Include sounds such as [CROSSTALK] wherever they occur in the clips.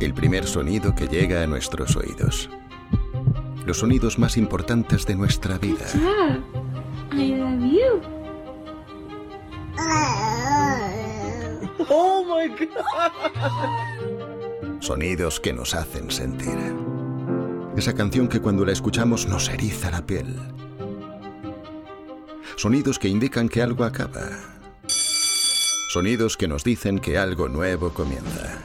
el primer sonido que llega a nuestros oídos. Los sonidos más importantes de nuestra vida. I love you. [LAUGHS] Oh my god. Sonidos que nos hacen sentir. Esa canción que cuando la escuchamos nos eriza la piel. Sonidos que indican que algo acaba. Sonidos que nos dicen que algo nuevo comienza.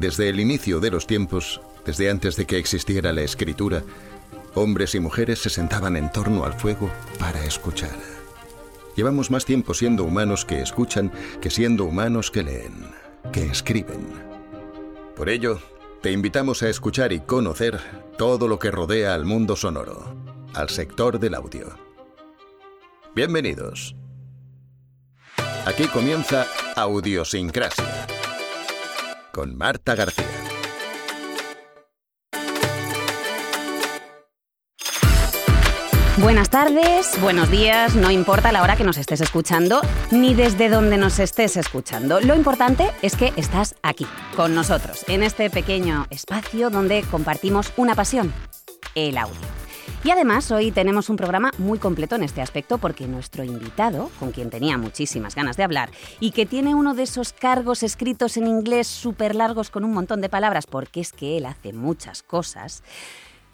Desde el inicio de los tiempos, desde antes de que existiera la escritura, hombres y mujeres se sentaban en torno al fuego para escuchar. Llevamos más tiempo siendo humanos que escuchan que siendo humanos que leen, que escriben. Por ello, te invitamos a escuchar y conocer todo lo que rodea al mundo sonoro, al sector del audio. Bienvenidos. Aquí comienza Audiosincrasia con Marta García. Buenas tardes, buenos días, no importa la hora que nos estés escuchando ni desde dónde nos estés escuchando. Lo importante es que estás aquí, con nosotros, en este pequeño espacio donde compartimos una pasión, el audio. Y además hoy tenemos un programa muy completo en este aspecto porque nuestro invitado, con quien tenía muchísimas ganas de hablar y que tiene uno de esos cargos escritos en inglés súper largos con un montón de palabras porque es que él hace muchas cosas,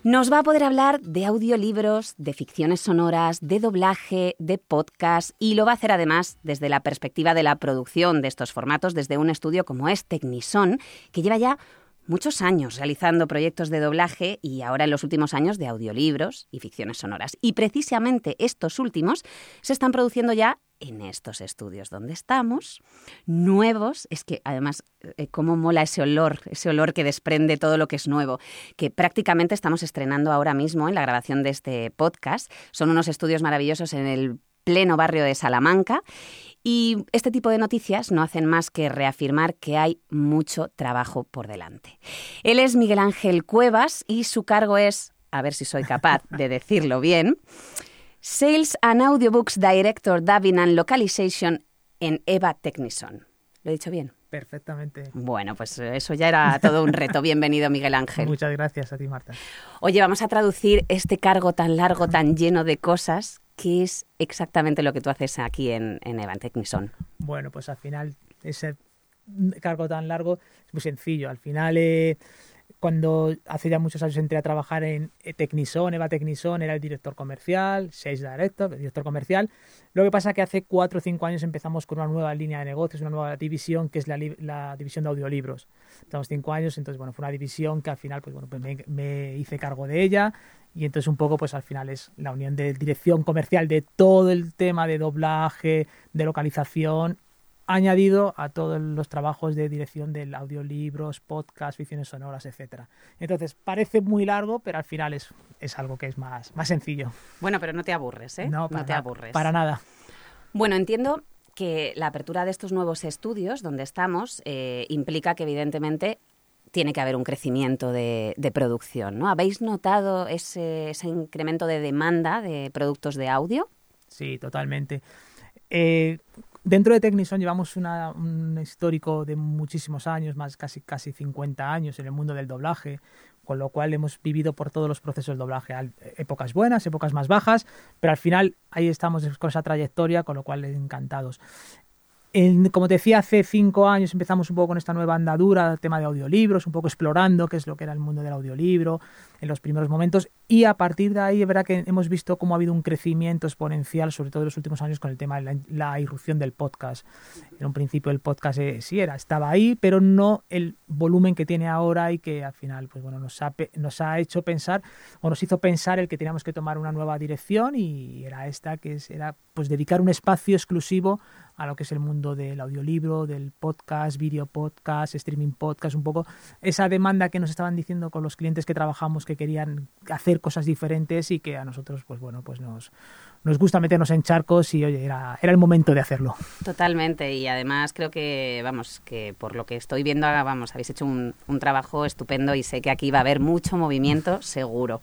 nos va a poder hablar de audiolibros, de ficciones sonoras, de doblaje, de podcast y lo va a hacer además desde la perspectiva de la producción de estos formatos desde un estudio como es Technison, que lleva ya muchos años realizando proyectos de doblaje y ahora en los últimos años de audiolibros y ficciones sonoras. Y precisamente estos últimos se están produciendo ya en estos estudios donde estamos, nuevos, es que además, eh, cómo mola ese olor, ese olor que desprende todo lo que es nuevo, que prácticamente estamos estrenando ahora mismo en la grabación de este podcast. Son unos estudios maravillosos en el pleno barrio de Salamanca. Y este tipo de noticias no hacen más que reafirmar que hay mucho trabajo por delante. Él es Miguel Ángel Cuevas y su cargo es, a ver si soy capaz de [LAUGHS] decirlo bien, Sales and Audiobooks Director Dubbing and Localization en Eva Technison. ¿Lo he dicho bien? Perfectamente. Bueno, pues eso ya era todo un reto. Bienvenido, Miguel Ángel. Muchas gracias a ti, Marta. Oye, vamos a traducir este cargo tan largo, tan lleno de cosas, que es exactamente lo que tú haces aquí en, en Evan Technison. Bueno, pues al final ese cargo tan largo es muy sencillo. Al final, eh, cuando hace ya muchos años entré a trabajar en Technison, Eva Technison era el director comercial, Sales Director, el director comercial. Lo que pasa es que hace cuatro o cinco años empezamos con una nueva línea de negocios, una nueva división, que es la, división de audiolibros. Estamos cinco años, entonces, bueno, fue una división que al final, pues bueno, pues me, me hice cargo de ella y entonces un poco pues al final es la unión de dirección comercial de todo el tema de doblaje, de localización añadido a todos los trabajos de dirección del audiolibros, podcast, ficciones sonoras, etcétera. Entonces, parece muy largo, pero al final es, es algo que es más, más sencillo. Bueno, pero no te aburres, ¿eh? No, para te nada, aburres. Para nada. Bueno, entiendo que la apertura de estos nuevos estudios donde estamos eh, implica que evidentemente tiene que haber un crecimiento de, de producción, ¿no? ¿Habéis notado ese, ese, incremento de demanda de productos de audio? Sí, totalmente. Eh, dentro de Technison llevamos una, un histórico de muchísimos años, más casi, casi 50 años en el mundo del doblaje, con lo cual hemos vivido por todos los procesos del doblaje, épocas buenas, épocas más bajas, pero al final ahí estamos con esa trayectoria, con lo cual encantados. Como te decía, hace cinco años empezamos un poco con esta nueva andadura, el tema de audiolibros, un poco explorando qué es lo que era el mundo del audiolibro en los primeros momentos y a partir de ahí es verdad que hemos visto cómo ha habido un crecimiento exponencial, sobre todo en los últimos años con el tema de la, la irrupción del podcast. En un principio el podcast eh, sí era, estaba ahí, pero no el volumen que tiene ahora y que al final pues bueno, nos, ha, nos ha hecho pensar o nos hizo pensar el que teníamos que tomar una nueva dirección y era esta, que es, era pues dedicar un espacio exclusivo a lo que es el mundo del audiolibro, del podcast, video podcast, streaming podcast, un poco esa demanda que nos estaban diciendo con los clientes que trabajamos que querían hacer cosas diferentes y que a nosotros, pues bueno, pues nos, nos gusta meternos en charcos y oye, era, era el momento de hacerlo. Totalmente, y además creo que, vamos, que por lo que estoy viendo, vamos, habéis hecho un, un trabajo estupendo y sé que aquí va a haber mucho movimiento, seguro.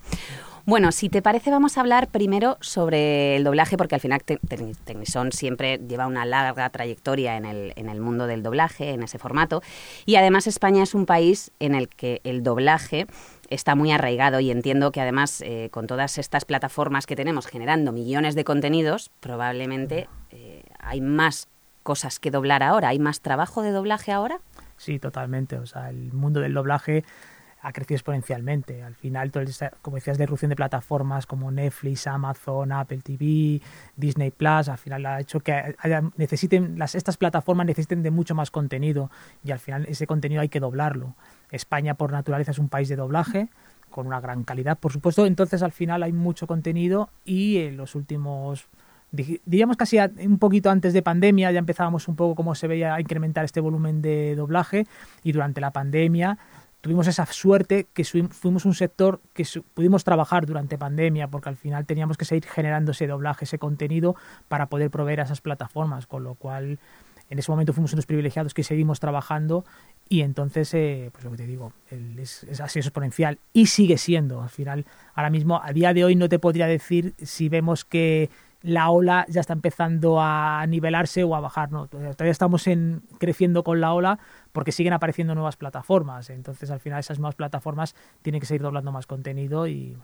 Bueno, si te parece, vamos a hablar primero sobre el doblaje, porque al final Tecnison siempre lleva una larga trayectoria en el, en el mundo del doblaje, en ese formato. Y además España es un país en el que el doblaje está muy arraigado y entiendo que además eh, con todas estas plataformas que tenemos generando millones de contenidos, probablemente eh, hay más cosas que doblar ahora, hay más trabajo de doblaje ahora. Sí, totalmente. O sea, el mundo del doblaje ha crecido exponencialmente. Al final, todo como decías, de irrupción de plataformas como Netflix, Amazon, Apple TV, Disney Plus, al final ha hecho que necesiten, las, estas plataformas necesiten de mucho más contenido y al final ese contenido hay que doblarlo. España por naturaleza es un país de doblaje con una gran calidad, por supuesto, entonces al final hay mucho contenido y en los últimos diríamos casi un poquito antes de pandemia ya empezábamos un poco cómo se veía a incrementar este volumen de doblaje y durante la pandemia tuvimos esa suerte que fuimos un sector que pudimos trabajar durante pandemia porque al final teníamos que seguir generando ese doblaje, ese contenido para poder proveer a esas plataformas, con lo cual en ese momento fuimos unos privilegiados que seguimos trabajando y entonces, eh, pues lo que te digo, es, es, así exponencial y sigue siendo. Al final, ahora mismo, a día de hoy no te podría decir si vemos que la ola ya está empezando a nivelarse o a bajar. No, todavía estamos en, creciendo con la ola porque siguen apareciendo nuevas plataformas. Entonces, al final, esas nuevas plataformas tienen que seguir doblando más contenido y,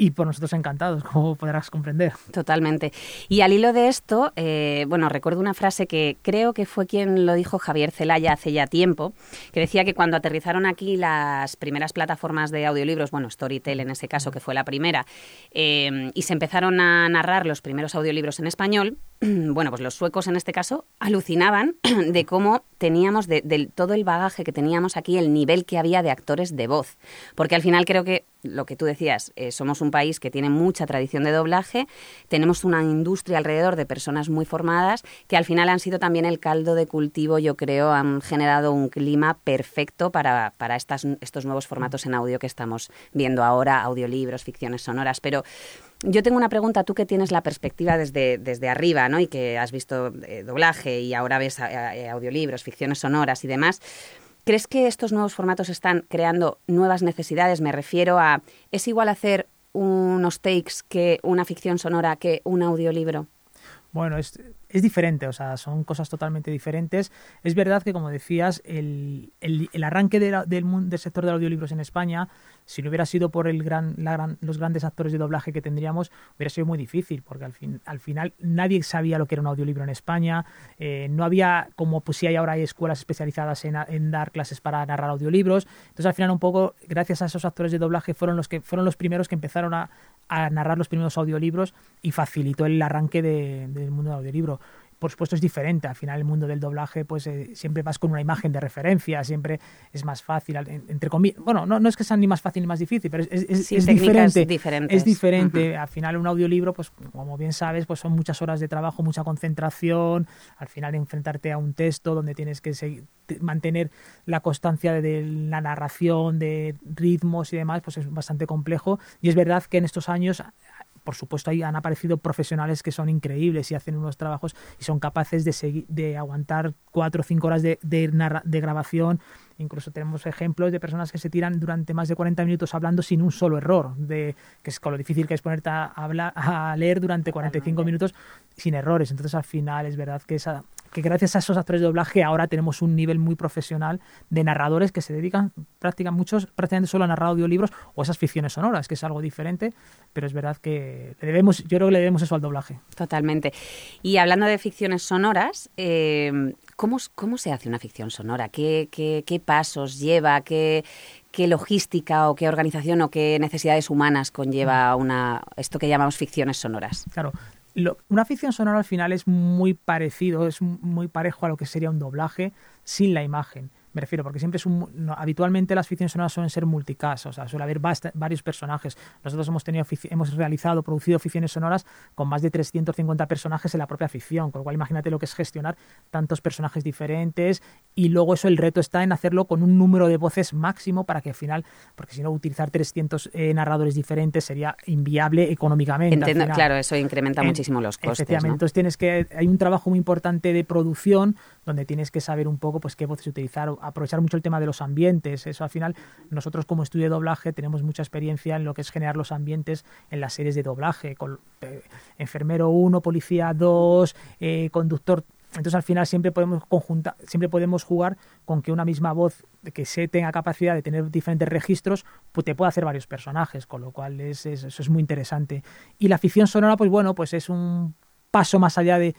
y por nosotros encantados, [LAUGHS] como podrás comprender. Totalmente. Y al hilo de esto, eh, bueno, recuerdo una frase que creo que fue quien lo dijo Javier Celaya hace ya tiempo, que decía que cuando aterrizaron aquí las primeras plataformas de audiolibros, bueno, Storytel en ese caso, que fue la primera, eh, y se empezaron a narrar los primeros audiolibros en español, [CLEARS THROAT] bueno, pues los suecos en este caso alucinaban [CLEARS THROAT] de cómo teníamos, de, todo el bagaje que teníamos aquí, el nivel que había de actores de voz. Porque al final creo que lo que tú decías, eh, somos un país que tiene mucha tradición de doblaje, tenemos una industria alrededor de personas muy formadas que al final han sido también el caldo de cultivo, yo creo, han generado un clima perfecto para, para estos nuevos formatos en audio que estamos viendo ahora, audiolibros, ficciones sonoras. Pero yo tengo una pregunta, tú que tienes la perspectiva desde, desde arriba, ¿no? Y que has visto eh, doblaje y ahora ves eh, audiolibros, ficciones sonoras y demás. ¿Crees que estos nuevos formatos están creando nuevas necesidades? Me refiero a, ¿es igual hacer unos takes que una ficción sonora que un audiolibro? Bueno, es, es diferente, o sea, son cosas totalmente diferentes. Es verdad que, como decías, el, el, arranque del, del, sector de audiolibros en España, si no hubiera sido por el gran, la gran, los grandes actores de doblaje que tendríamos, hubiera sido muy difícil, porque al, fin, al final nadie sabía lo que era un audiolibro en España, eh, no había, como pues si hay ahora hay escuelas especializadas en, dar clases para narrar audiolibros, entonces al final un poco, gracias a esos actores de doblaje, fueron los, que, fueron los primeros que empezaron a, a narrar los primeros audiolibros y facilitó el arranque de, del mundo del audiolibro por supuesto es diferente. Al final el mundo del doblaje, pues eh, siempre vas con una imagen de referencia, siempre es más fácil, entre comillas. Bueno, no, no es que sea ni más fácil ni más difícil, pero es, es, es diferente. Es diferente. Al final un audiolibro, pues como bien sabes, pues son muchas horas de trabajo, mucha concentración. Al final enfrentarte a un texto donde tienes que seguir, mantener la constancia de, de la narración, de ritmos y demás, pues es bastante complejo. Y es verdad que en estos años por supuesto, ahí han aparecido profesionales que son increíbles y hacen unos trabajos y son capaces de, seguir, de aguantar cuatro o cinco horas de, de, grabación. Incluso tenemos ejemplos de personas que se tiran durante más de 40 minutos hablando sin un solo error, de, que es con lo difícil que es ponerte a, hablar, a leer durante 45 minutos sin errores. Entonces, al final, es verdad que esa, que gracias a esos actores de doblaje ahora tenemos un nivel muy profesional de narradores que se dedican prácticamente muchos prácticamente solo a narrar audiolibros o esas ficciones sonoras, que es algo diferente, pero es verdad que le debemos, yo creo que le debemos eso al doblaje. Totalmente. Y hablando de ficciones sonoras, eh, ¿cómo, ¿cómo, se hace una ficción sonora? ¿Qué, qué, qué pasos lleva? ¿Qué, ¿Qué logística o qué organización o qué necesidades humanas conlleva una, esto que llamamos ficciones sonoras? Claro, una ficción sonora al final es muy parecido, es muy parejo a lo que sería un doblaje sin la imagen. Me refiero, porque siempre es un. habitualmente las ficciones sonoras suelen ser multicast, o sea, suele haber varios personajes. Nosotros hemos, tenido, hemos realizado, producido ficciones sonoras con más de 350 personajes en la propia ficción, con lo cual imagínate lo que es gestionar tantos personajes diferentes y luego eso el reto está en hacerlo con un número de voces máximo para que al final, porque si no, utilizar 300 eh, narradores diferentes sería inviable económicamente. claro, eso incrementa muchísimo los costes. Efectivamente, entonces tienes que. Hay un trabajo muy importante de producción donde tienes que saber un poco pues qué voces utilizar, aprovechar mucho el tema de los ambientes. Eso al final, nosotros como estudio de doblaje tenemos mucha experiencia en lo que es generar los ambientes en las series de doblaje, con eh, enfermero 1, policía 2, eh, conductor entonces al final siempre podemos conjuntar, siempre podemos jugar con que una misma voz que se tenga capacidad de tener diferentes registros, pues te puede hacer varios personajes, con lo cual es, eso es muy interesante. Y la ficción sonora, pues bueno, pues es un paso más allá de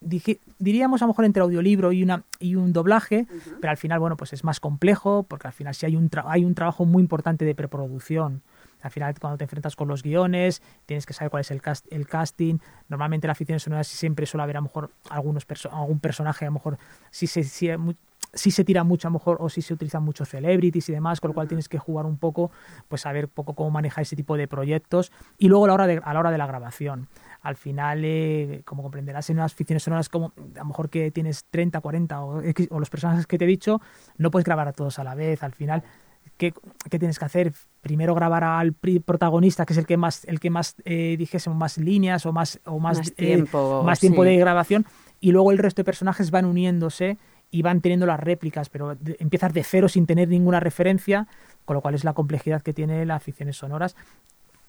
diríamos a lo mejor entre audiolibro y una y un doblaje, pero al final bueno, pues es más complejo porque al final sí hay un hay un trabajo muy importante de preproducción. Al final, cuando te enfrentas con los guiones, tienes que saber cuál es el, cast el casting. Normalmente la ficción sonora siempre suele haber a lo mejor algunos algún personaje, a lo mejor si se, si, si se tira mucho a lo mejor o si se utilizan muchos celebrities y demás, con lo cual tienes que jugar un poco, pues saber poco cómo manejar ese tipo de proyectos. Y luego a la hora de, a la, hora de la grabación. Al final, eh, como comprenderás, en unas ficciones sonoras como a lo mejor que tienes 30, 40 o, o los personajes que te he dicho, no puedes grabar a todos a la vez. Al final ¿Qué, tienes que hacer? Primero grabar al protagonista, que es el que más, el que más eh, dijese más líneas o más, o más, eh, tiempo, más tiempo de grabación, y luego el resto de personajes van uniéndose y van teniendo las réplicas, pero empiezas de cero sin tener ninguna referencia, con lo cual es la complejidad que tiene las ficciones sonoras.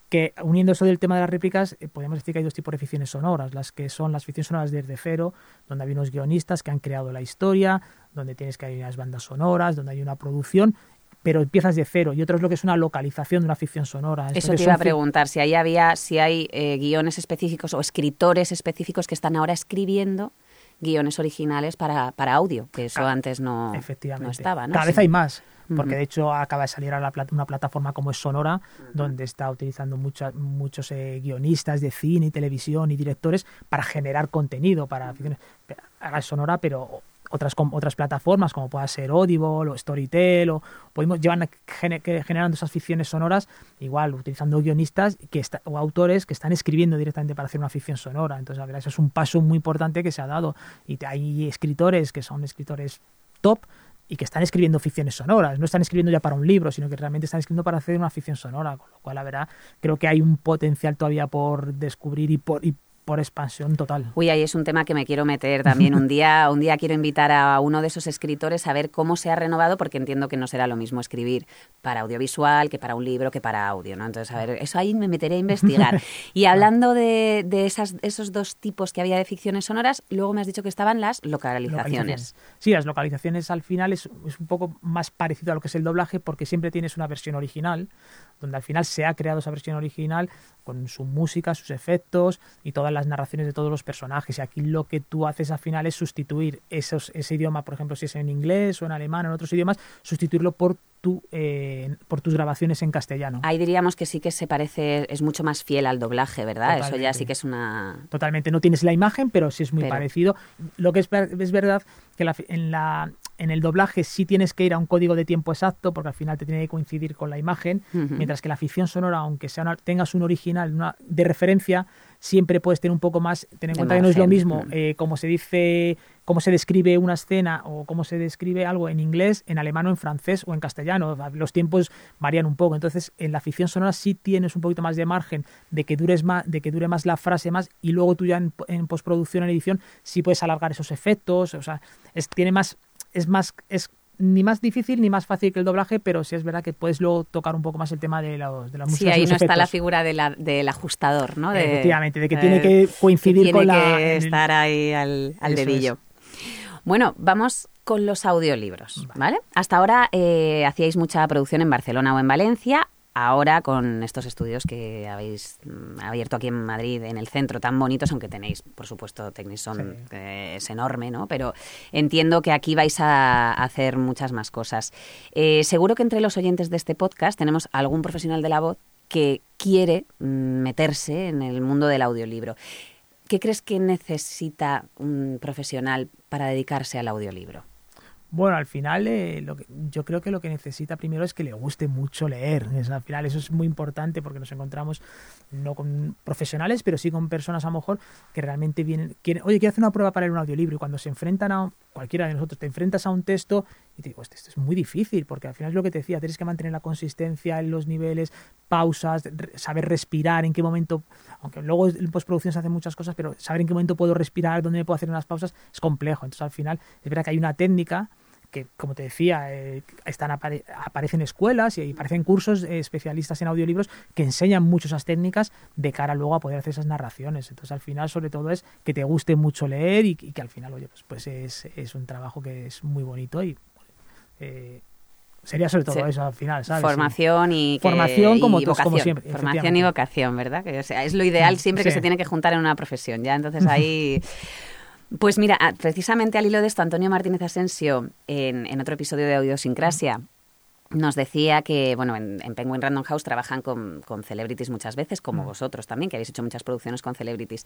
Que uniendo eso del tema de las réplicas, eh, podemos decir que hay dos tipos de ficciones sonoras, las que son las ficciones sonoras desde cero, donde hay unos guionistas que han creado la historia, donde tienes que hay unas bandas sonoras, donde hay una producción, pero empiezas de cero. Y otro es lo que es una localización de una ficción sonora. Eso te iba a preguntar, si ahí había, si hay eh, guiones específicos o escritores específicos que están ahora escribiendo guiones originales para, para audio, que eso antes no, no estaba. ¿no? Cada vez hay más, porque de hecho acaba de salir a la una plataforma como es Sonora, donde está utilizando muchos eh, guionistas de cine y televisión y directores para generar contenido para. Ahora es Sonora, pero otras, otras plataformas como pueda ser Audible o Storytel o podemos llevar generando esas ficciones sonoras igual utilizando guionistas que o autores que están escribiendo directamente para hacer una ficción sonora. Entonces la verdad eso es un paso muy importante que se ha dado. Y hay escritores que son escritores top y que están escribiendo ficciones sonoras, no están escribiendo ya para un libro, sino que realmente están escribiendo para hacer una ficción sonora, con lo cual la verdad creo que hay un potencial todavía por descubrir y por, y por expansión total. Uy, ahí es un tema que me quiero meter también. Un día, [LAUGHS] un día quiero invitar a uno de esos escritores a ver cómo se ha renovado, porque entiendo que no será lo mismo escribir para audiovisual que para un libro que para audio, ¿no? Entonces, a ver, eso ahí me meteré a investigar. [LAUGHS] Y hablando de, de esas, esos dos tipos que había de ficciones sonoras, luego me has dicho que estaban las localizaciones. Sí, las localizaciones al final es, es un poco más parecido a lo que es el doblaje, porque siempre tienes una versión original, donde al final se ha creado esa versión original con su música, sus efectos y todas las narraciones de todos los personajes. Y aquí lo que tú haces al final es sustituir esos, ese idioma, por ejemplo, si es en inglés o en alemán o en otros idiomas, sustituirlo por tu, eh, por tus grabaciones en castellano. Ahí diríamos que sí que se parece, es mucho más fiel al doblaje, ¿verdad? Eso ya sí que es una... Totalmente, no tienes la imagen, pero sí es muy parecido. Lo que es, es verdad que en, la, en el doblaje sí tienes que ir a un código de tiempo exacto, porque al final te tiene que coincidir con la imagen, mientras que la ficción sonora, aunque sea tengas un original una, de referencia, siempre puedes tener un poco más, ten en cuenta que no es lo mismo eh, como se dice, cómo se describe una escena o cómo se describe algo en inglés, en alemán o en francés o en castellano. Los tiempos varían un poco. Entonces, en la ficción sonora sí tienes un poquito más de margen de que dures más, de que dure más la frase más, y luego tú ya en, postproducción, en edición, sí puedes alargar esos efectos. O sea, es, tiene más, es más, es ni más difícil ni más fácil que el doblaje, pero sí es verdad que puedes luego tocar un poco más el tema de, los, de la música. Sí, ahí no está la figura del ajustador, ¿no? De, Efectivamente, de que tiene que coincidir con la... Que estar ahí al, dedillo. Bueno, vamos con los audiolibros, ¿vale? Hasta ahora eh, hacíais mucha producción en Barcelona o en Valencia ahora con estos estudios que habéis mm, abierto aquí en Madrid, en el centro, tan bonitos, aunque tenéis, por supuesto, Technison, que es enorme, ¿no? Pero entiendo que aquí vais a hacer muchas más cosas. Eh, seguro que entre los oyentes de este podcast tenemos algún profesional de la voz que quiere mm, meterse en el mundo del audiolibro. ¿Qué crees que necesita un profesional para dedicarse al audiolibro? Bueno, al final eh, lo que, yo creo que lo que necesita primero es que le guste mucho leer. al final eso es muy importante porque nos encontramos no con profesionales, pero sí con personas a lo mejor que realmente vienen, quieren, oye, quiero hacer una prueba para leer un audiolibro y cuando se enfrentan a, cualquiera de nosotros, te enfrentas a un texto y te digo, esto es muy difícil, porque al final es lo que te decía, tienes que mantener la consistencia en los niveles, pausas, saber respirar, en qué momento, aunque luego en postproducción se hacen muchas cosas, pero saber en qué momento puedo respirar, dónde me puedo hacer unas pausas, es complejo. Entonces al final es verdad que hay una técnica que, como te decía, eh, están aparecen escuelas y aparecen cursos eh, especialistas en audiolibros que enseñan mucho esas técnicas de cara luego a poder hacer esas narraciones. Entonces, al final, sobre todo, es que te guste mucho leer y, que al final, oye, pues, pues es, es, un trabajo que es muy bonito y eh, sería sobre todo eso al final, ¿sabes? Formación y, formación como, vocación. siempre. Formación y vocación, ¿verdad? Que, o sea, es lo ideal mm, siempre que se tiene que juntar en una profesión. Ya entonces [LAUGHS] ahí Pues mira, ah, precisamente al hilo de esto, Antonio Martínez Asensio, en, otro episodio de Audiosincrasia, nos decía que, bueno, en, Penguin Random House trabajan con, celebrities muchas veces, como mm. vosotros también, que habéis hecho muchas producciones con celebrities.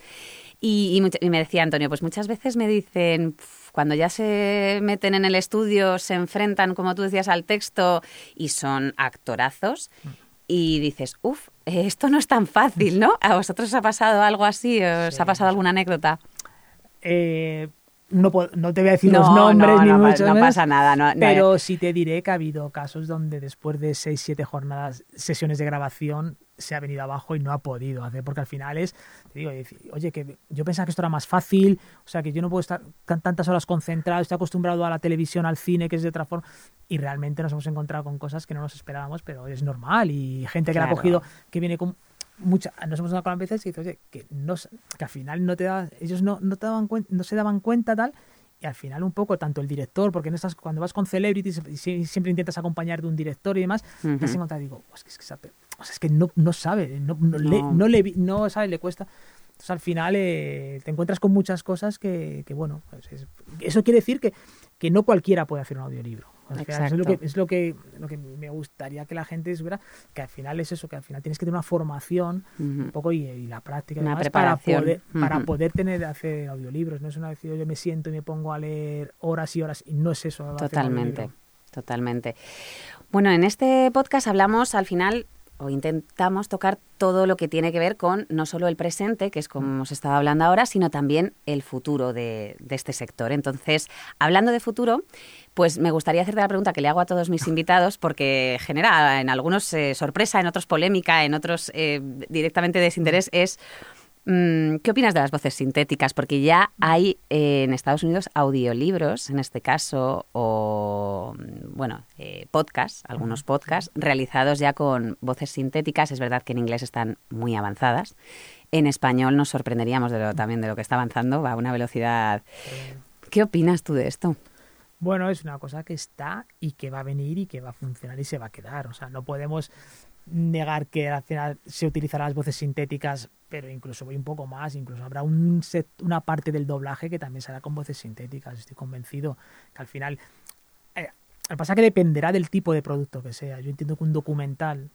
Y, me decía Antonio, pues muchas veces me dicen, cuando ya se meten en el estudio, se enfrentan, como tú decías, al texto y son actorazos. Mm. Y dices, uff, esto no es tan fácil, [LAUGHS] ¿no? ¿A vosotros os ha pasado algo así? ¿Os ha pasado alguna anécdota? Eh, no, no, te voy a decir los nombres ni mucho No pasa nada. pero sí te diré que ha habido casos donde después de 6, 7 jornadas, sesiones de grabación, se ha venido abajo y no ha podido hacer, porque al final es, te digo, oye, que yo pensaba que esto era más fácil, o sea, que yo no puedo estar tantas horas concentrado, estoy acostumbrado a la televisión, al cine, que es de otra forma, y realmente nos hemos encontrado con cosas que no nos esperábamos, pero es normal, y gente que la ha cogido, que viene con mucha, nos hemos dado con veces y dices, oye, que, no, que al final no te da, ellos no, no, te daban no se daban cuenta tal, y al final un poco tanto el director, porque no estás, cuando vas con celebrities siempre intentas acompañar de un director y demás, te has encontrado, digo, es que, es que, o sea, es que no, no sabe, no, no, Le, no, le, no sabe, le cuesta. Entonces al final eh, te encuentras con muchas cosas que, que bueno, pues eso quiere decir que, que no cualquiera puede hacer un audiolibro. Es lo, que, es lo que, lo que me gustaría que la gente supiera, que al final es eso, que al final tienes que tener una formación un poco y, la práctica para poder, para poder tener hacer audiolibros. No es una vez yo me siento y me pongo a leer horas y horas y no es eso. Totalmente, totalmente. Bueno, en este podcast hablamos al final o intentamos tocar todo lo que tiene que ver con no solo el presente, que es como hemos estado hablando ahora, sino también el futuro de, de este sector. Entonces, hablando de futuro, pues me gustaría hacerte la pregunta que le hago a todos mis [LAUGHS] invitados, porque genera en algunos eh, sorpresa, en otros polémica, en otros eh, directamente desinterés, es mm, ¿qué opinas de las voces sintéticas? Porque ya hay eh, en Estados Unidos audiolibros, en este caso, o bueno, podcasts, algunos podcasts realizados ya con voces sintéticas. Es verdad que en inglés están muy avanzadas. En español nos sorprenderíamos de lo, también de lo que está avanzando, va a una velocidad. ¿Qué opinas tú de esto? Bueno, es una cosa que está y que va a venir y que va a funcionar y se va a quedar. O sea, no podemos negar que al final se utilizarán las voces sintéticas, pero incluso voy un poco más, incluso habrá un set, una parte del doblaje que también será con voces sintéticas. Estoy convencido que al final... Eh, lo que pasa es que dependerá del tipo de producto que sea. Yo entiendo que un documental,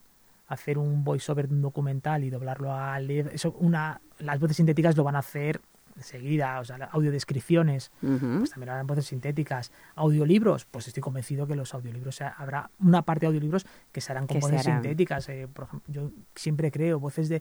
hacer un voiceover de un documental y doblarlo a eso una las voces sintéticas lo van a hacer enseguida, o sea, audiodescripciones, pues también habrá voces sintéticas, audiolibros, pues estoy convencido que los audiolibros, habrá una parte de audiolibros que serán con voces sintéticas. Eh, por ejemplo, yo siempre creo voces de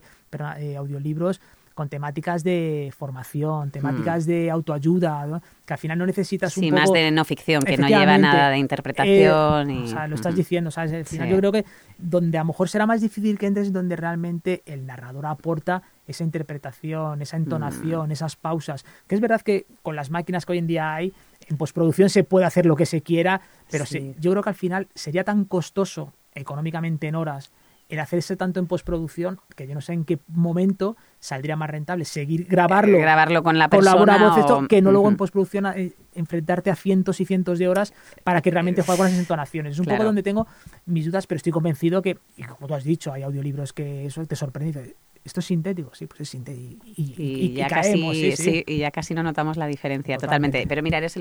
eh, audiolibros con temáticas de formación, temáticas hmm. de autoayuda, que al final no necesitas un sí, más de no ficción, que no lleva nada de interpretación. Eh, o sea, lo estás diciendo, ¿sabes? Al final yo creo que donde a lo mejor será más difícil que entres, donde realmente el narrador aporta esa interpretación, esa entonación, mm. esas pausas. Que es verdad que con las máquinas que hoy en día hay, en postproducción se puede hacer lo que se quiera, pero yo creo que al final sería tan costoso económicamente en horas el hacerse tanto en postproducción que yo no sé en qué momento saldría más rentable seguir grabarlo, eh, grabarlo con la persona voz que no luego en postproducción eh, enfrentarte a cientos y cientos de horas para que realmente juegue con esas entonaciones. Es un poco donde tengo mis dudas, pero estoy convencido que, y como tú has dicho, hay audiolibros que eso te sorprende esto es sintético, sí, pues es sintético. Y, ya casi, sí, y ya casi no notamos la diferencia totalmente. Pero mira, eres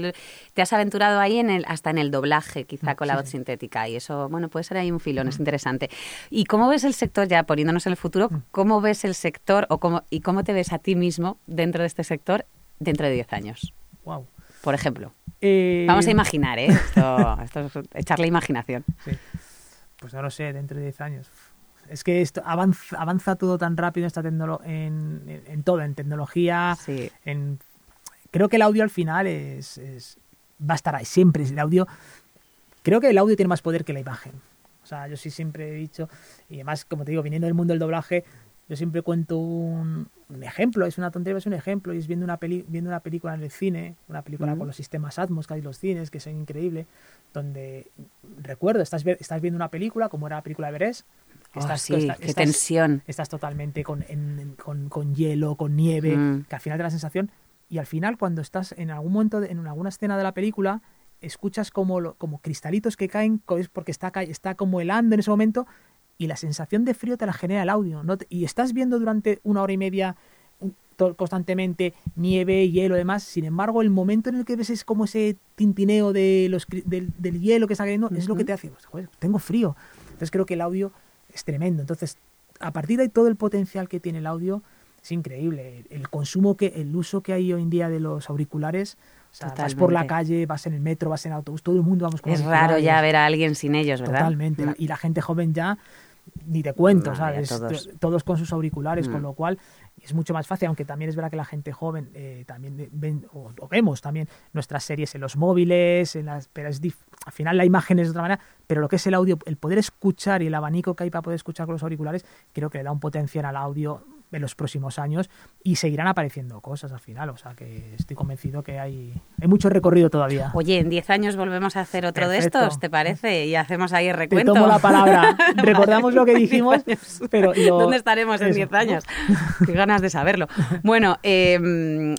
te has aventurado ahí en el, hasta en el doblaje, quizá con la voz sintética, y eso, bueno, puede ser ahí un filón, es interesante. ¿Y cómo ves el sector, ya poniéndonos en el futuro, cómo ves el sector o cómo, y cómo te ves a ti mismo dentro de este sector dentro de 10 años? Wow. Por ejemplo. Eh, Vamos a imaginar, ¿eh? Esto, [LAUGHS] esto es echarle imaginación. Sí. Pues no lo sé, dentro de 10 años es que esto avanza, avanza todo tan rápido esta en, todo, en tecnología, en creo que el audio al final es, va a estar ahí siempre. El audio, creo que el audio tiene más poder que la imagen. O sea, yo sí siempre he dicho, y además, como te digo, viniendo del mundo del doblaje, yo siempre cuento un, un ejemplo, es una tontería, es un ejemplo, y es viendo una, peli, viendo una película en el cine, una película con los sistemas Atmos que hay en los cines, que son increíbles, donde, recuerdo, estás, estás viendo una película, como era la película de Everest, que Oh, estás, sí, estás- qué estás- tensión. estás totalmente con, en- con, con hielo, con nieve, Mm. que al final te da la sensación, y al final cuando estás en algún momento, de- en alguna escena de la película, escuchas como, como cristalitos que caen, es porque está, está como helando en ese momento, y la sensación de frío te la genera el audio, ¿no? Y estás viendo durante una hora y media constantemente nieve, hielo y demás, sin embargo el momento en el que ves es como ese tintineo de los, del, del hielo que está cayendo, es lo que te hace, pues, joder, tengo frío. Entonces creo que el audio es tremendo. Entonces, a partir de ahí todo el potencial que tiene el audio es increíble. El consumo que, el uso que hay hoy en día de los auriculares, o sea, vas por la calle, vas en el metro, vas en autobús, todo el mundo vamos con Es raro ya ver a alguien sin ellos, ¿verdad? Totalmente. Mm. Y la gente joven ya, ni te cuento, Madre, ¿sabes? todos. Con sus auriculares, Mm. con lo cual es mucho más fácil, aunque también es verdad que la gente joven eh, también ven, o, o vemos también nuestras series en los móviles, en las, pero es dif- al final la imagen es de otra manera, pero lo que es el audio, el poder escuchar y el abanico que hay para poder escuchar con los auriculares, creo que le da un potencial al audio en los próximos años y seguirán apareciendo cosas al final, o sea que estoy convencido que hay, hay mucho recorrido todavía. Oye, en 10 años volvemos a hacer otro Perfecto. de estos, ¿te parece? Y hacemos ahí el Te recuento. tomo la palabra. [LAUGHS] Recordamos lo que dijimos, pero lo- ¿Dónde estaremos en eso. 10 años? Qué ganas de saberlo. Bueno, eh,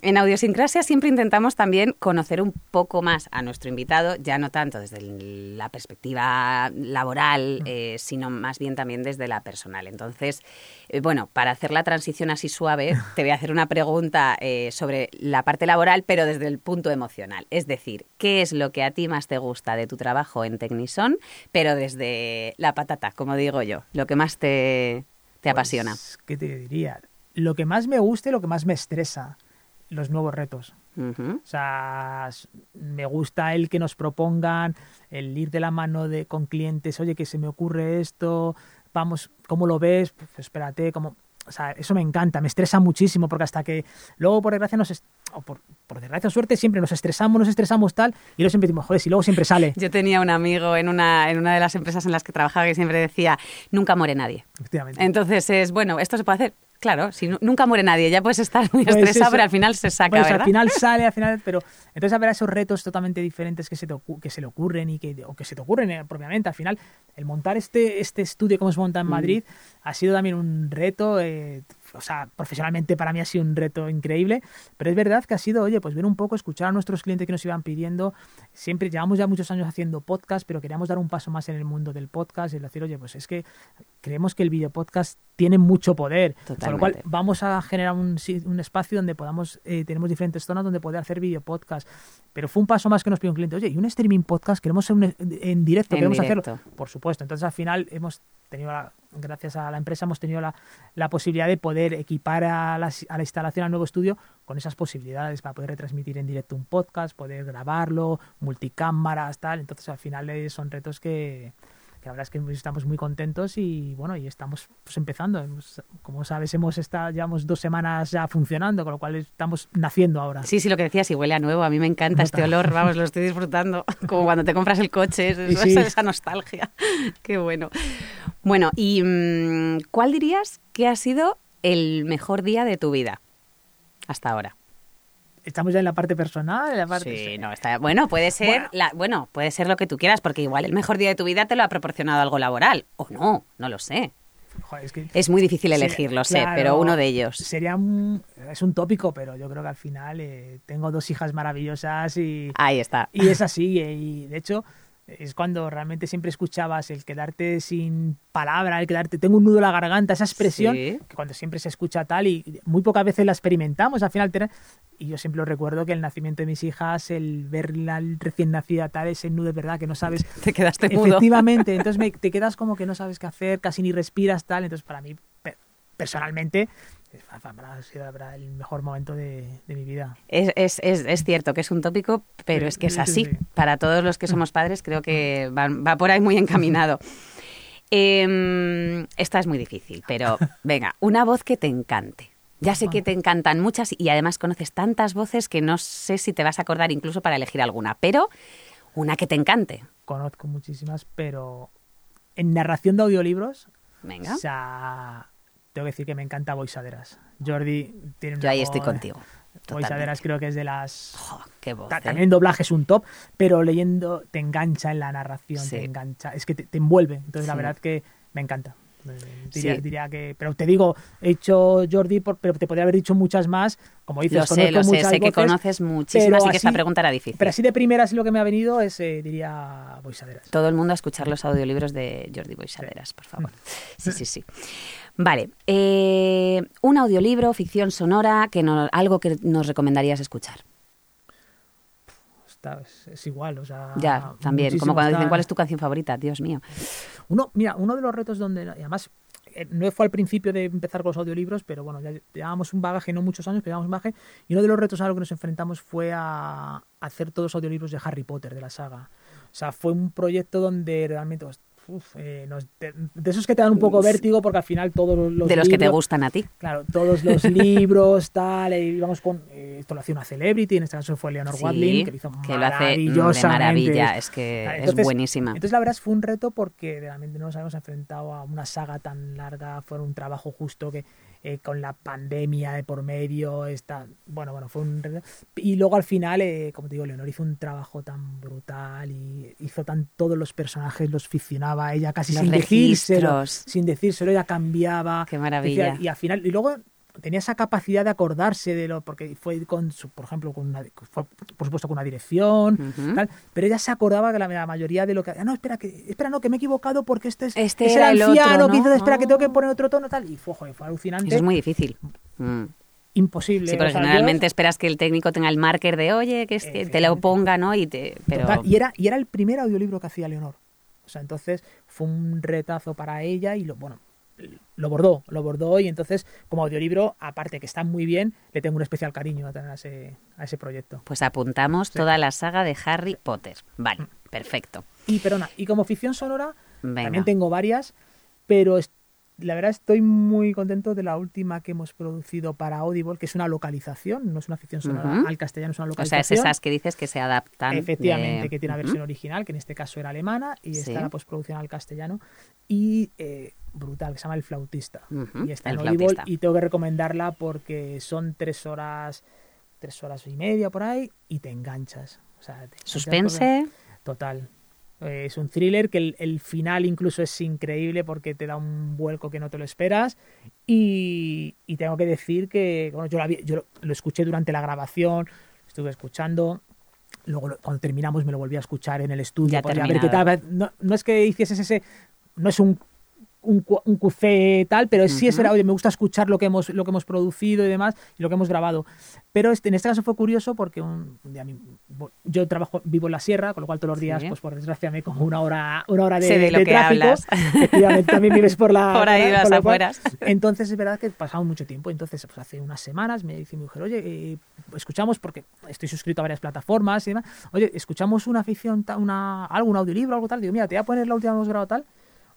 en Audiosincrasia siempre intentamos también conocer un poco más a nuestro invitado, ya no tanto desde la perspectiva laboral, eh, sino más bien también desde la personal. Entonces, eh, bueno, para hacer la transición así suave, [LAUGHS] te voy a hacer una pregunta eh, sobre la parte laboral, pero desde el punto emocional. Es decir, ¿qué es lo que a ti más te gusta de tu trabajo en Tecnison, pero desde la patata, como digo yo, lo que más te, te apasiona? Pues, ¿Qué te diría? Lo que más me gusta y lo que más me estresa, los nuevos retos. O sea, me gusta el que nos propongan, el ir de la mano de con clientes, oye, que se me ocurre esto, vamos, ¿cómo lo ves? Pues espérate, como o sea, eso me encanta, me estresa muchísimo porque hasta que luego por desgracia nos o por, por desgracia o suerte siempre nos estresamos, nos estresamos tal y luego siempre decimos, joder, si luego siempre sale. Yo tenía un amigo en una, en una de las empresas en las que trabajaba que siempre decía, nunca muere nadie. Entonces es, bueno, esto se puede hacer. Claro, si nu- nunca muere nadie, ya puedes estar muy Pues estresado, eso- pero al final se saca, Pues ¿verdad? al final sale, al final, pero entonces habrá esos retos totalmente diferentes que se te, que se le ocurren y que, o que se te ocurren eh, propiamente. Al final, el montar este, este estudio hemos montado Mm. en Madrid ha sido también un reto, eh, o sea, profesionalmente para mí ha sido un reto increíble, pero es verdad que ha sido, oye, pues ver un poco, escuchar a nuestros clientes que nos iban pidiendo. Siempre llevamos ya muchos años haciendo podcast, pero queríamos dar un paso más en el mundo del podcast y decir, oye, pues es que creemos que el video podcast tiene mucho poder. Con lo cual Totalmente. vamos a generar un, un espacio donde podamos, eh, tenemos diferentes zonas donde poder hacer video podcast. Pero fue un paso más que nos pidió un cliente, oye, y un streaming podcast, queremos ser un- en directo, En queremos directo. hacerlo. Por supuesto. Entonces al final hemos tenido, la- gracias a la empresa, hemos tenido la, la posibilidad de poder equipar a la, a la instalación, al nuevo estudio, con esas posibilidades para poder retransmitir en directo un podcast, poder grabarlo, multicámaras, tal. Entonces al final eh, son retos que, que la verdad es que estamos muy contentos y bueno, y estamos pues, empezando. Como sabes, hemos estado, llevamos dos semanas ya funcionando, con lo cual estamos naciendo ahora. Sí, sí, lo que decías, y huele a nuevo. A mí me encanta este olor, vamos, lo estoy disfrutando. [LAUGHS] Como cuando te compras el coche, es- es- Sí, sí. esa nostalgia. [LAUGHS] Qué bueno. Bueno, ¿y mm, cuál dirías que ha sido el mejor día de tu vida hasta ahora? Estamos ya en la parte personal, en la parte... Sí, no, está bueno, puede ser, Bueno. la, bueno, puede ser lo que tú quieras, porque igual el mejor día de tu vida te lo ha proporcionado algo laboral, o no, no lo sé. Joder, es que- Es muy difícil Sí, elegir, lo sé, claro, pero uno de ellos. Sería un, es un tópico, pero yo creo que al final eh, tengo dos hijas maravillosas y, Ahí está. y es así. eh, Y de hecho, es cuando realmente siempre escuchabas el quedarte sin palabra, el quedarte, tengo un nudo en la garganta, esa expresión, Sí. que cuando siempre se escucha tal y muy pocas veces la experimentamos al final. Y yo siempre lo recuerdo que el nacimiento de mis hijas, el verla recién nacida tal, ese nudo es verdad que no sabes [LAUGHS] Te quedaste mudo. Efectivamente, entonces me- [LAUGHS] te quedas como que no sabes qué hacer, casi ni respiras tal. Entonces, para mí, pe- personalmente, es- ha sido la verdad, el mejor momento de, de mi vida. Es, es, es, es cierto que es un tópico, pero es que es sí, así. sí. Para todos los que somos padres, creo que va, va por ahí muy encaminado. [LAUGHS] Em, esta es muy difícil, pero venga, una voz que te encante. Ya sé que te encantan muchas y además conoces tantas voces que no sé si te vas a acordar incluso para elegir alguna, pero una que te encante. Conozco muchísimas, pero en narración de audiolibros, Venga. o sea, tengo que decir que me encanta Boisaderas. Jordi tiene una Yo ahí estoy contigo. Boisaderas creo que es de las... Jo, qué voz. Ta- ¿eh? También doblaje es un top, pero leyendo te engancha en la narración, Sí. te engancha, es que te, te envuelve. Entonces la verdad que me encanta. Eh, Diría, Sí. diría que, pero te digo, he hecho Jordi, por- pero te podría haber dicho muchas más. Como dices, Lo sé, conozco lo sé, muchas sé que conoces muchísimas y que esta pregunta era difícil. Pero así de primeras lo que me ha venido es, eh, diría, Boisaderas. Todo el mundo a escuchar los audiolibros de Jordi Boisaderas, por favor. [LAUGHS] Sí, sí, sí. Vale. eh, un audiolibro, ficción sonora, que no, algo que nos recomendarías escuchar. Está- es, es igual, o sea... Ya, también. Como cuando dicen, ¿cuál es tu canción favorita? Dios mío. Uno, mira, uno de los retos donde, y además, eh, no fue al principio de empezar con los audiolibros, pero bueno, ya llevábamos un bagaje, no muchos años, pero llevábamos un bagaje, y uno de los retos a los que nos enfrentamos fue a hacer todos los audiolibros de Harry Potter, de la saga. O sea, fue un proyecto donde realmente, pues, uf, eh, nos- de, de esos que te dan un poco vértigo, porque al final todos los de los que te gustan a ti. Claro, todos los [LAUGHS] libros, tal, íbamos con. eh, esto lo hacía una celebrity, en este caso ffue Leonor Sí, Watling, que lo hizo que lo hace de maravilla. Es que es buenísima. Entonces, la verdad, fue un reto porque realmente no nos habíamos enfrentado a una saga tan larga. Fue un trabajo justo que eh, con la pandemia de por medio. Está, bueno, bueno, fue un. Y luego al final, eh, como te digo, Leonor hizo un trabajo tan brutal y hizo tan. Todos los personajes los ficcionaba ella casi Los sin decírselo. registros. Sin decírselo, ella cambiaba. Qué maravilla. Decía- y al final, y luego tenía esa capacidad de acordarse de lo, porque fue con, su, por ejemplo, con una, fue, por supuesto con una dirección, tal, pero ella se acordaba que la, la mayoría de lo que, ah, no, espera, que, espera, no, que me he equivocado porque este es, Este es era el anciano otro, que ¿no? dice, espera, que tengo que Oh. poner otro tono, tal, y fue, joder, fue alucinante, Eso es muy difícil. Mm. imposible. Sí, porque o sea, yo- generalmente esperas que el técnico tenga el marker de, oye, que este- te lo ponga, ¿no? Y te, pero Total, y, era, y era el primer audiolibro que hacía Leonor. O sea, entonces fue un retazo para ella y lo, bueno, lo bordó, lo bordó y entonces como audiolibro, aparte que está muy bien, le tengo un especial cariño a, tener a, ese, a ese proyecto. pues apuntamos toda la saga de Harry Potter. Vale, perfecto. Y perdona, y como ficción sonora, Venga. también tengo varias, pero la verdad estoy muy contento de la última que hemos producido para Audible, que es una localización, no es una ficción sonora Ujú. al castellano, es una O sea, localización. es esas que dices que se adaptan. Efectivamente, de- que tiene una versión original, que en este caso era alemana, y Sí. está la postproducción al castellano. Y eh, brutal, que se llama El Flautista. Y está El en Audible, y tengo que recomendarla porque son tres horas, tres horas y media por ahí, y te enganchas. O sea, te enganchas Suspense. Total. Eh, es un thriller que el, el final incluso es increíble porque te da un vuelco que no te lo esperas. Y, y tengo que decir que bueno, yo, la vi- yo lo, lo escuché durante la grabación, estuve escuchando. Luego, cuando terminamos, me lo volví a escuchar en el estudio. Ya para ver qué tal. No, no es que hicieses ese. No es un. Un, un QC tal, pero sí es Ujú. era, oye, me gusta escuchar lo que hemos lo que hemos producido y demás y lo que hemos grabado. Pero este, en este caso fue curioso porque un, un día mi- yo trabajo, vivo en la sierra, con lo cual todos los días, Sí. pues por desgracia, me como una hora, una hora de, Sé de lo que tráfico. hablas. [LAUGHS] Efectivamente, también vives por la [LAUGHS] Por ahí por las cual-. [LAUGHS] Entonces es verdad que pasamos mucho tiempo. Entonces, pues hace unas semanas me dice mi mujer, oye, eh, escuchamos, porque estoy suscrito a varias plataformas y demás, oye, escuchamos una ficción, una, algo, un audiolibro, algo tal. Digo, mira, te voy a poner la última que hemos grabado tal.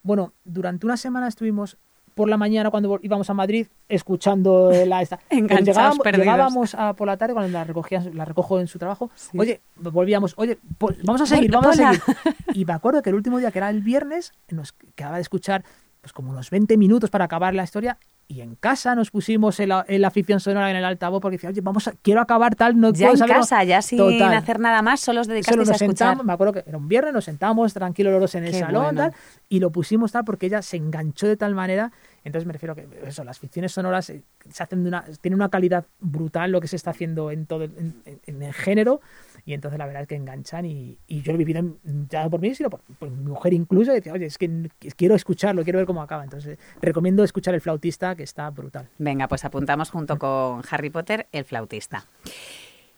Bueno, durante una semana estuvimos por la mañana cuando íbamos a Madrid escuchando [LAUGHS] la esta. Cuando Enganchados, llegábamos, perdidos. llegábamos a, por la tarde cuando la recogían, la recojo en su trabajo. Sí. Oye, volvíamos, oye, pues vamos a seguir, vamos a seguir. [LAUGHS] Y me acuerdo que el último día, que era el viernes, nos quedaba de escuchar pues como unos 20 minutos para acabar la historia y en casa nos pusimos en la ficción sonora en el altavoz porque decía, oye, vamos a, quiero acabar tal, no Ya en saberlo". casa, ya sin Total. hacer nada más, solo os dedicasteis a escuchar. sentamos, me acuerdo que era un viernes, nos sentamos tranquilos los dos en el Qué salón bueno. tal, y lo pusimos tal porque ella se enganchó de tal manera. Entonces me refiero que eso, las ficciones sonoras eh, se hacen de una, tienen una calidad brutal lo que se está haciendo en todo el, en, en- en el género. Y entonces la verdad es que enganchan y, y yo lo he vivido en- ya por mí, sino por, por mi mujer incluso. Decía, oye, es que quiero escucharlo, quiero ver cómo acaba. Entonces recomiendo escuchar El Flautista, que está brutal. Venga, pues apuntamos junto con Harry Potter el flautista.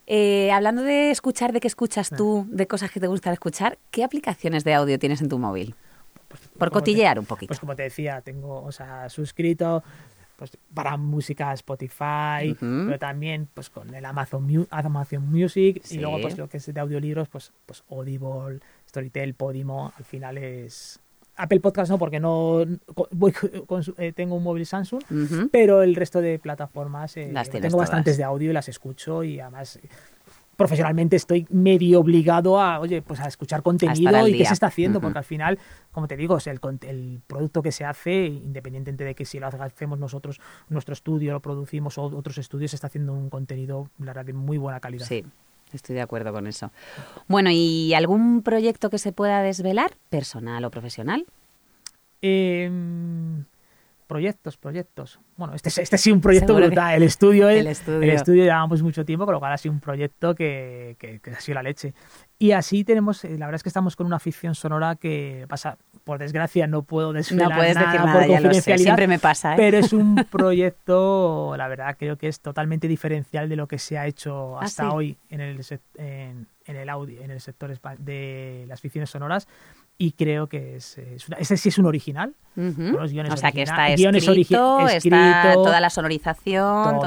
Eh, hablando de escuchar, de qué escuchas tú, de cosas que te gustan escuchar, ¿qué aplicaciones de audio tienes en tu móvil? Por como te- cotillear un poquito. Pues como te decía, tengo, o sea, suscrito pues para música Spotify, pero también pues con el Amazon, Amazon Music Sí. y luego pues lo que es de audiolibros, pues, pues Audible, Storytel, Podimo, al final es Apple Podcast no, porque no voy con su- eh, tengo un móvil Samsung, pero el resto de plataformas eh, Las tengo bastantes de audio y las escucho y además profesionalmente estoy medio obligado a, oye, pues a escuchar contenido y qué se está haciendo, porque al final, como te digo, el, el producto que se hace, independientemente de que si lo hacemos nosotros, nuestro estudio, lo producimos o otros estudios, se está haciendo un contenido, la verdad, de muy buena calidad. Sí, estoy de acuerdo con eso. Bueno, ¿y algún proyecto que se pueda desvelar, personal o profesional? Em, proyectos, proyectos. Bueno, este, es- [LAUGHS] este sido un proyecto brutal. El estudio, El el, estudio. el estudio llevamos mucho tiempo, con lo cual ha sido un proyecto que, que- que ha sido la leche. Y así tenemos, eh, la verdad es que estamos con una ficción sonora que pasa, por desgracia no puedo desvelar No puedes nada decir por nada, ya lo sé. Siempre me pasa, ¿eh? pero es un [LAUGHS] proyecto, la verdad, creo que es totalmente diferencial de lo que se ha hecho Ah, hasta sí. hoy en el, en, en el audio, en el sector de las ficciones sonoras. Y creo que es, es una- ese sí es un original. Ujú. los guiones O sea, que está guiones escrito, está escrito, toda la sonorización, todo.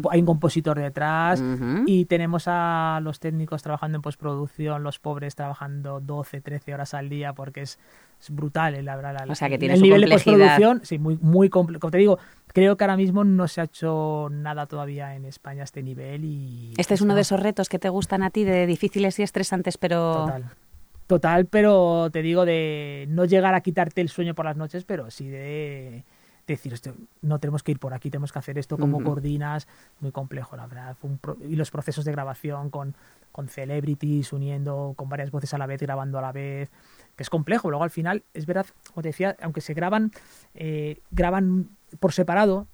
todo... Hay un compositor detrás y tenemos a los técnicos trabajando en postproducción, los pobres trabajando 12, 13 horas al día porque es, es brutal, eh, la verdad. la- O sea, que el- tiene el su nivel de postproducción, sí, muy, muy complejo. Como te digo, creo que ahora mismo no se ha hecho nada todavía en España a este nivel y... Este es uno de esos retos que te gustan a ti, de difíciles y estresantes, pero... Total. Total, pero te digo de no llegar a quitarte el sueño por las noches, pero sí de decir, "Hostia, no tenemos que ir por aquí, tenemos que hacer esto, Ujú. coordinas, muy complejo, la verdad. Fue un pro- y los procesos de grabación con, con celebrities, uniendo con varias voces a la vez, grabando a la vez, que es complejo. Luego al final, es verdad, como te decía, aunque se graban, eh, graban por separado,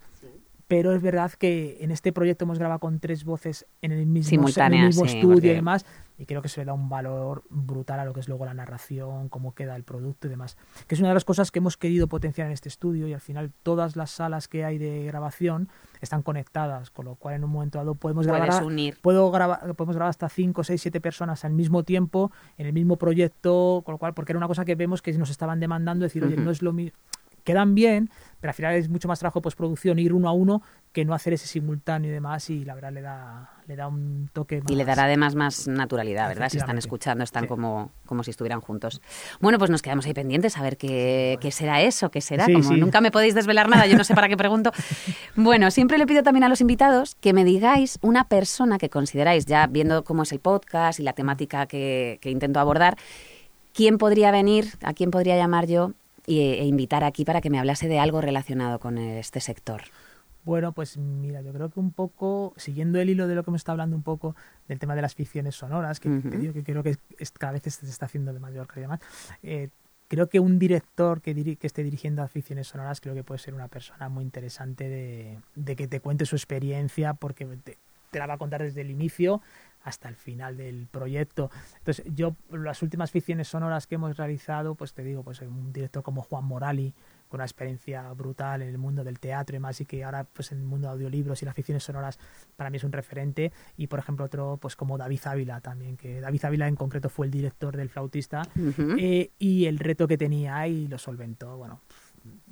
pero es verdad que en este proyecto hemos grabado con tres voces en el mismo, en el Simultáneas, mismo sí, estudio porque- y demás, y creo que se le da un valor brutal a lo que es luego la narración, cómo queda el producto y demás. Que es una de las cosas que hemos querido potenciar en este estudio y al final todas las salas que hay de grabación están conectadas, con lo cual en un momento dado podemos grabar, Puedes unir. puedo grabar, podemos grabar hasta 5, 6, 7 personas al mismo tiempo en el mismo proyecto, con lo cual, porque era una cosa que vemos que nos estaban demandando, decir, oye, no es lo mismo, quedan bien, pero al final es mucho más trabajo de postproducción ir uno a uno que no hacer ese simultáneo y demás y la verdad le da, le da un toque más. Y le dará además más naturalidad, ¿verdad? Si están escuchando, están Sí. como, como si estuvieran juntos. Bueno, pues nos quedamos ahí pendientes a ver qué, qué será eso, qué será. Sí, como sí. nunca me podéis desvelar nada, yo no sé para qué pregunto. [LAUGHS] Bueno, siempre le pido también a los invitados que me digáis una persona que consideráis, ya viendo cómo es el podcast y la temática que, que intento abordar, quién podría venir, a quién podría llamar yo y, e invitar aquí para que me hablase de algo relacionado con este sector. Bueno, pues mira, yo creo que un poco, siguiendo el hilo de lo que hemos estado hablando un poco del tema de las ficciones sonoras, que Ujú. te digo que creo que es- cada vez se está haciendo de mayor calidad más, eh, creo que un director que, diri- que esté dirigiendo a ficciones sonoras creo que puede ser una persona muy interesante de, de que te cuente su experiencia, porque te, te la va a contar desde el inicio hasta el final del proyecto. Entonces, yo, las últimas ficciones sonoras que hemos realizado, pues te digo, pues un director como Juan Morali, con una experiencia brutal en el mundo del teatro y más, y que ahora, pues en el mundo de audiolibros y las ficciones sonoras, para mí es un referente. Y, por ejemplo, otro, pues como David Ávila también, que David Ávila en concreto fue el director del flautista, eh, y el reto que tenía y lo solventó. Bueno,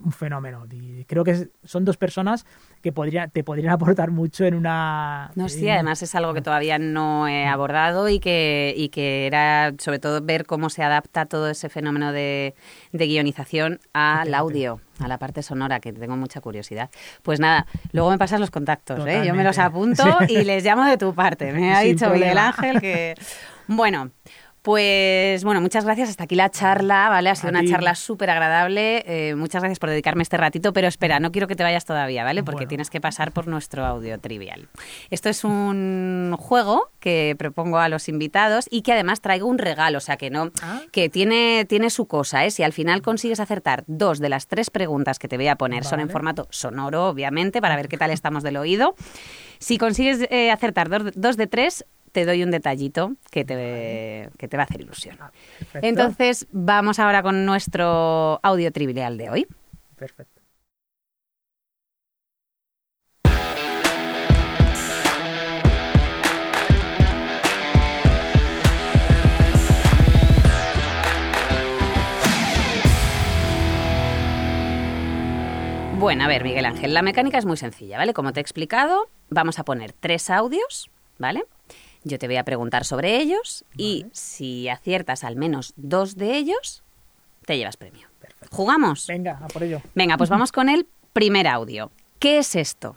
un fenómeno. Y creo que son dos personas que podría, te podrían [LAUGHS] aportar mucho en una... No, sí, además es algo que todavía no he abordado y que, y que era sobre todo ver cómo se adapta todo ese fenómeno de, de guionización al audio, a la parte sonora, que tengo mucha curiosidad. Pues nada, luego me pasas los contactos, ¿eh? yo me los apunto [LAUGHS] y les llamo de tu parte. Me ha Sin dicho Miguel. Ángel que... [LAUGHS] Bueno, pues bueno, muchas gracias. Hasta aquí la charla, ¿vale? Ha sido A una ti. charla súper agradable. Eh, muchas gracias por dedicarme este ratito, pero espera, no quiero que te vayas todavía, ¿vale? Porque Bueno. tienes que pasar por nuestro audio trivial. Esto es un juego que propongo a los invitados y que además traigo un regalo, o sea que no, Ah. que tiene, tiene su cosa, ¿eh? Si al final consigues acertar dos de las tres preguntas que te voy a poner son en formato sonoro, obviamente, para ver qué tal estamos del oído. Si consigues eh, acertar dos, dos de tres, te doy un detallito que te, que te va a hacer ilusión. Perfecto. Entonces, vamos ahora con nuestro audio trivial de hoy. Perfecto. Bueno, a ver, Miguel Ángel, la mecánica es muy sencilla, ¿vale? Como te he explicado, vamos a poner tres audios, ¿vale? Yo te voy a preguntar sobre ellos y si aciertas al menos dos de ellos, te llevas premio. Perfecto. ¿Jugamos? Venga, a por ello. Venga, pues vamos con el primer audio. ¿Qué es esto?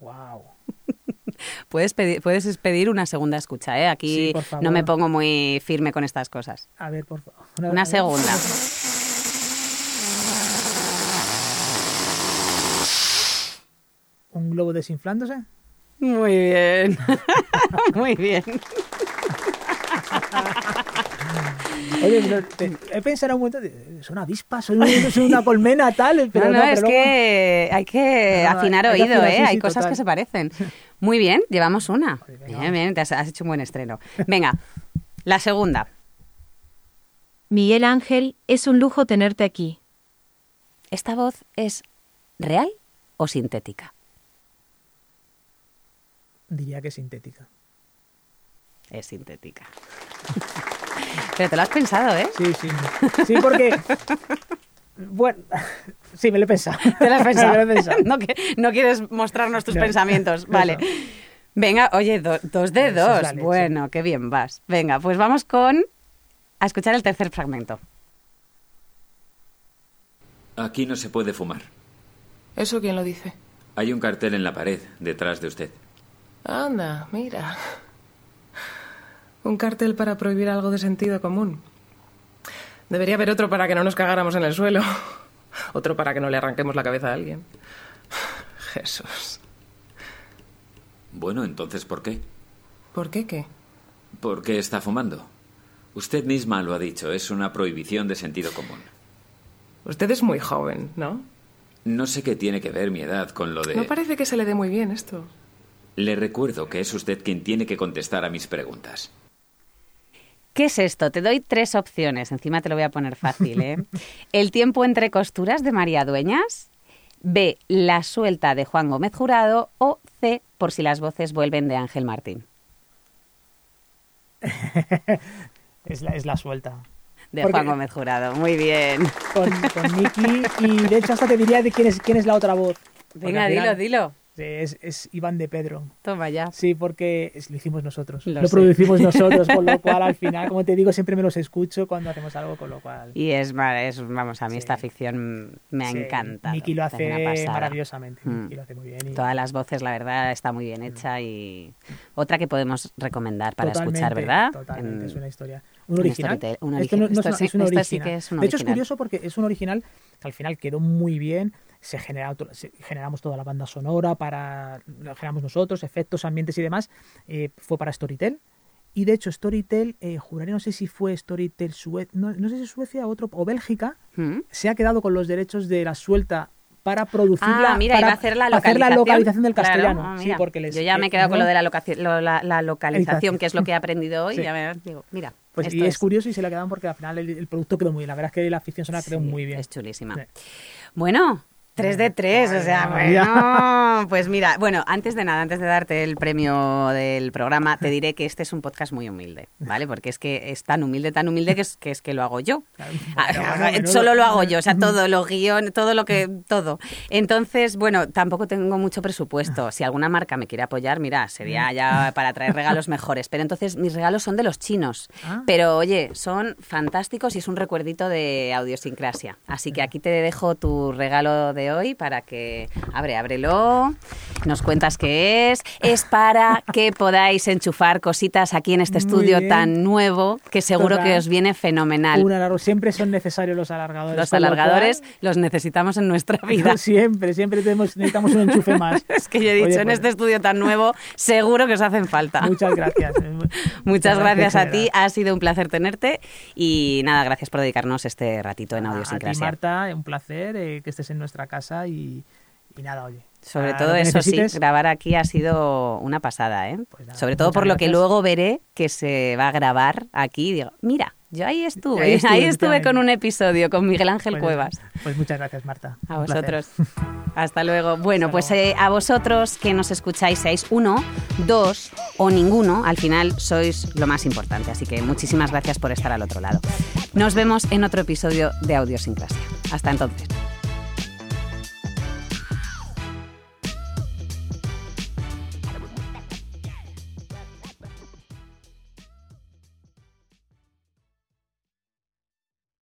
Wow. [LAUGHS] Puedes pedir, puedes pedir una segunda escucha, ¿eh? Aquí Sí, no me pongo muy firme con estas cosas. A ver, por favor. Una [LAUGHS] segunda. [LAUGHS] ¿Un globo desinflándose? Muy bien. [LAUGHS] muy bien. Oye, he pensado en un momento, de, es una avispa, son una colmena, tal, pero no, no, no, pero es luego- que hay que No, no, afinar hay que oído, afinar, ¿eh? sí, hay sí, cosas total. que se parecen. Muy bien, llevamos una. Bien, bien, te has, has hecho un buen estreno. Venga, la segunda. Miguel Ángel, es un lujo tenerte aquí. ¿Esta voz es real o sintética? Diría que es sintética. Es sintética. [LAUGHS] Pero te lo has pensado, ¿eh? Sí, sí. Sí, porque... Bueno, sí, me lo he pensado. [LAUGHS] Te lo has pensado. [LAUGHS] Me lo he pensado. no, que- no quieres mostrarnos tus No. pensamientos. Vale. Eso. Venga, oye, do- dos de Eso dos. Bueno, qué bien vas. Venga, pues vamos con a escuchar el tercer fragmento. Aquí no se puede fumar. ¿Eso quién lo dice? Hay un cartel en la pared detrás de usted. Anda, mira. Un cartel para prohibir algo de sentido común. Debería haber otro para que no nos cagáramos en el suelo. Otro para que no le arranquemos la cabeza a alguien. Jesús. Bueno, entonces, ¿por qué? ¿Por qué qué? ¿Por qué está fumando? Usted misma lo ha dicho, es una prohibición de sentido común. Usted es muy joven, ¿no? No sé qué tiene que ver mi edad con lo de... No parece que se le dé muy bien esto. Le recuerdo que es usted quien tiene que contestar a mis preguntas. ¿Qué es esto? Te doy tres opciones. Encima te lo voy a poner fácil, ¿eh? [LAUGHS] El tiempo entre costuras de María Dueñas. B. La suelta de Juan Gómez Jurado. O C. Por si las voces vuelven de Ángel Martín. [LAUGHS] Es la, es la suelta. De Porque- Juan Gómez Jurado. Muy bien. Con, con Nicky y de hecho hasta te diría de quién es, quién es la otra voz. Venga, dilo, dilo. Sí, Es, es Iván de Pedro. Toma ya. Sí, porque es- lo hicimos nosotros. Lo producimos nosotros, con lo [LAUGHS] cual al final, como te digo, siempre me los escucho cuando hacemos algo, con lo cual... Y es, es vamos, a mí Sí. esta ficción me ha Sí, encantado. Nicky lo hace maravillosamente. Mm. Lo hace muy bien. y- Todas las voces, la verdad, está muy bien hecha y otra que podemos recomendar para Totalmente, escuchar, ¿verdad? Totalmente, En- es una historia. Un original. Esto es, un original. de hecho, es curioso porque es un original que al final quedó muy bien. Se, genera, se- generamos toda la banda sonora, para la generamos nosotros, efectos, ambientes y demás. eh, fue para Storytel. Y de hecho, Storytel, eh, juraré, no sé si fue Storytel Suecia, no, no sé si Suecia otro, o Bélgica, ¿Mm? se ha quedado con los derechos de la suelta para producirla. Ah, mira, para iba a hacer la hacer localización. la localización del Claro, castellano. ah, sí, porque les, Yo ya me he quedado con lo de la, locaci- lo- la, la localización, que es lo que he aprendido hoy. Sí. ya me digo, mira, Pues, y es, curioso y se la quedan porque al final el, el producto quedó muy bien. La verdad es que la ficción sonora quedó Sí, muy bien. Es chulísima. Sí. Bueno, 3 de 3, o sea, bueno, [LAUGHS] pues mira, bueno, antes de nada, antes de darte el premio del programa, te diré que este es un podcast muy humilde, ¿vale? Porque es que es tan humilde, tan humilde que es que, es que lo hago yo. [LAUGHS] Ah. [LAUGHS] Solo lo hago yo, o sea, todo, los guion, todo lo que, todo. Entonces, bueno, tampoco tengo mucho presupuesto. Si alguna marca me quiere apoyar, mira, sería ya para traer regalos mejores. Pero entonces mis regalos son de los chinos. Ah. Pero oye, son fantásticos y es un recuerdito de audiosincrasia. Así que aquí te dejo tu regalo de hoy para que, abre, ábrelo, nos cuentas qué es. Es para que podáis enchufar cositas aquí en este estudio tan nuevo que seguro Total. que os viene fenomenal. Un siempre son necesarios los alargadores. Los alargadores los necesitamos en nuestra [LAUGHS] vida. siempre, siempre tenemos, necesitamos un enchufe [LAUGHS] más. Es que yo he dicho, Oye, en pues, este estudio tan nuevo, seguro que os hacen falta. Muchas gracias. [LAUGHS] Muchas gracias a ti, ha sido un placer tenerte y nada, gracias por dedicarnos este ratito en verdad. A ti, Audiosincrasia. Marta, un placer eh, que estés en nuestra casa y, y nada, oye. Sobre para todo eso necesites, sí, grabar aquí ha sido una pasada, ¿eh? Pues nada, Sobre todo por lo que luego veré que se va a grabar aquí. Digo, mira, yo ahí estuve, ahí Ahí estuve, estuve, con un episodio con Miguel Ángel Pues, Cuevas. Pues muchas gracias, Marta. A vosotros. [LAUGHS] Hasta luego. Bueno, Hasta pues luego. eh, a vosotros que nos escucháis, seáis uno, dos o ninguno, al final sois lo más importante. Así que muchísimas gracias por estar al otro lado. Nos vemos en otro episodio de Audiosincrasia. Hasta entonces.